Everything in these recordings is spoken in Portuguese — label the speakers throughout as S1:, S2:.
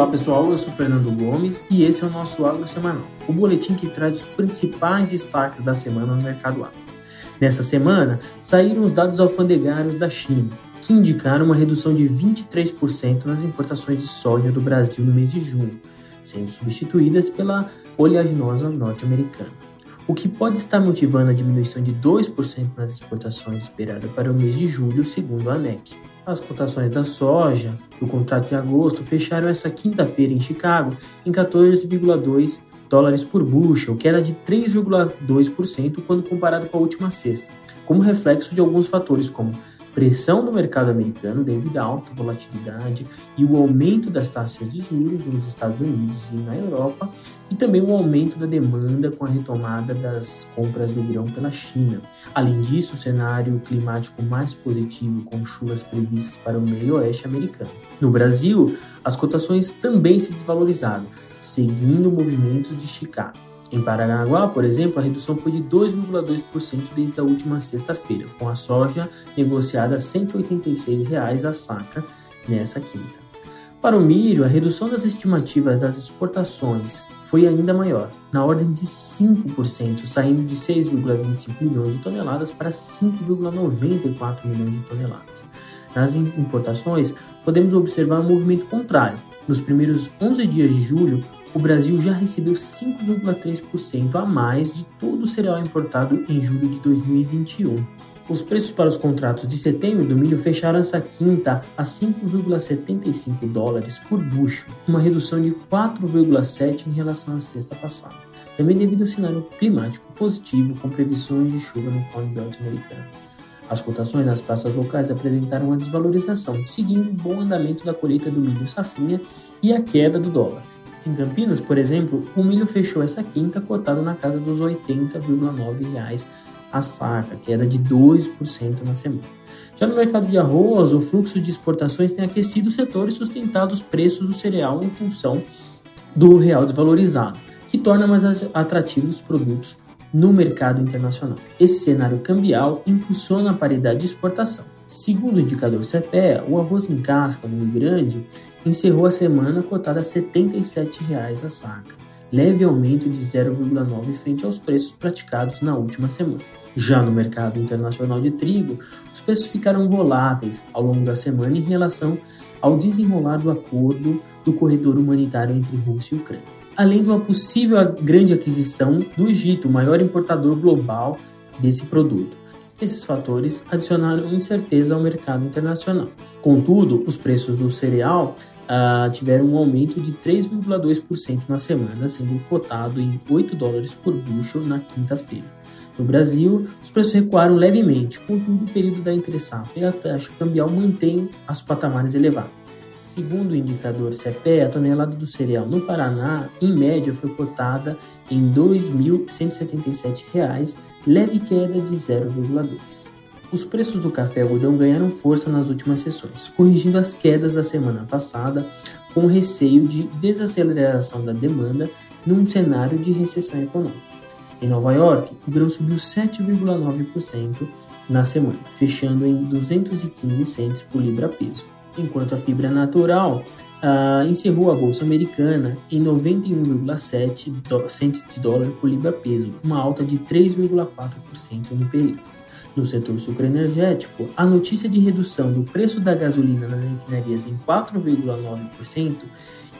S1: Olá pessoal, eu sou Fernando Gomes e esse é o nosso Agro Semanal, o boletim que traz os principais destaques da semana no mercado agro. Nessa semana, saíram os dados alfandegários da China, que indicaram uma redução de 23% nas importações de soja do Brasil no mês de junho, sendo substituídas pela oleaginosa norte-americana. O que pode estar motivando a diminuição de 2% nas exportações esperada para o mês de julho, segundo a ANEC. As cotações da soja do contrato de agosto fecharam essa quinta-feira em Chicago em 14,2 dólares por bushel, que era de 3,2% quando comparado com a última sexta, como reflexo de alguns fatores como pressão no mercado americano devido à alta volatilidade e o aumento das taxas de juros nos Estados Unidos e na Europa, e também o aumento da demanda com a retomada das compras do grão pela China. Além disso, o cenário climático mais positivo com chuvas previstas para o meio oeste americano. No Brasil, as cotações também se desvalorizaram, seguindo o movimento de Chicago. Em Paranaguá, por exemplo, a redução foi de 2,2% desde a última sexta-feira, com a soja negociada a R$ 186,00 a saca nessa quinta. Para o milho, a redução das estimativas das exportações foi ainda maior, na ordem de 5%, saindo de 6,25 milhões de toneladas para 5,94 milhões de toneladas. Nas importações, podemos observar um movimento contrário. Nos primeiros 11 dias de julho, o Brasil já recebeu 5,3% a mais de todo o cereal importado em julho de 2021. Os preços para os contratos de setembro do milho fecharam essa quinta a 5,75 dólares por bushel, uma redução de 4,7 em relação à sexta passada, também devido ao cenário climático positivo com previsões de chuva no Corn Belt americano. As cotações nas praças locais apresentaram uma desvalorização, seguindo o bom andamento da colheita do milho safrinha e a queda do dólar. Em Campinas, por exemplo, o milho fechou essa quinta cotado na casa dos R$ 80,9 a saca, queda de 2% na semana. Já no mercado de arroz, o fluxo de exportações tem aquecido o setor e sustentado os preços do cereal em função do real desvalorizado, que torna mais atrativos os produtos no mercado internacional. Esse cenário cambial impulsiona a paridade de exportação. Segundo o indicador CPE, o arroz em casca no Rio Grande encerrou a semana cotada a R$ 77,00 a saca, leve aumento de 0,9 frente aos preços praticados na última semana. Já no mercado internacional de trigo, os preços ficaram voláteis ao longo da semana em relação ao desenrolar do acordo do corredor humanitário entre Rússia e Ucrânia, além de uma possível grande aquisição do Egito, o maior importador global desse produto. Esses fatores adicionaram incerteza ao mercado internacional. Contudo, os preços do cereal uh, tiveram um aumento de 3,2% na semana, sendo cotado em 8 dólares por bushel na quinta-feira. No Brasil, os preços recuaram levemente, contudo, o período da entre-safra e a taxa cambial mantém os patamares elevados. Segundo o indicador CPE, a tonelada do cereal no Paraná, em média, foi cotada em R$ 2.177, leve queda de 0,2. Os preços do café algodão ganharam força nas últimas sessões, corrigindo as quedas da semana passada, com receio de desaceleração da demanda num cenário de recessão econômica. Em Nova York, o grão subiu 7,9% na semana, fechando em 215 centes por libra-peso, enquanto a fibra natural uh, encerrou a bolsa americana em 91,7 centes de dólar por libra-peso, uma alta de 3,4% no período. No setor sucroenergético, a notícia de redução do preço da gasolina nas refinarias em 4,9%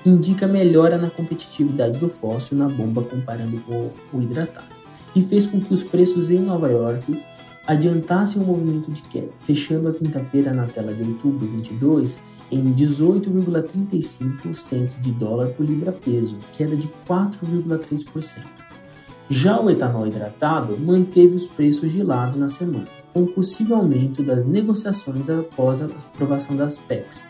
S1: indica melhora na competitividade do fóssil na bomba comparando com o hidratado, e fez com que os preços em Nova York adiantassem o movimento de queda, fechando a quinta-feira na tela de outubro 22 em 18,35 centos de dólar por libra-peso, queda de 4,3%. Já o etanol hidratado manteve os preços de lado na semana, com possível aumento das negociações após a aprovação das PECs,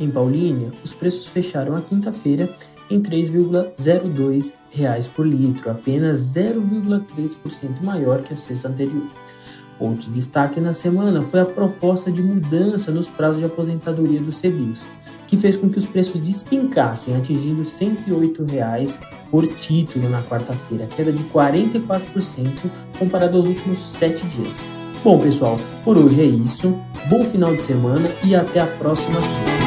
S1: em Paulínia, os preços fecharam a quinta-feira em R$ 3,02 por litro, apenas 0,3% maior que a sexta anterior. Outro destaque na semana foi a proposta de mudança nos prazos de aposentadoria dos CBIOS, que fez com que os preços despincassem, atingindo 108 reais por título na quarta-feira, queda de 44% comparado aos últimos sete dias. Bom, pessoal, por hoje é isso. Bom final de semana e até a próxima sexta.